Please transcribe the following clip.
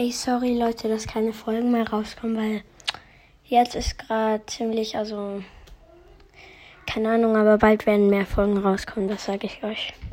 Ey, sorry Leute, dass keine Folgen mehr rauskommen, weil jetzt ist gerade ziemlich, also keine Ahnung, aber bald werden mehr Folgen rauskommen, das sage ich euch.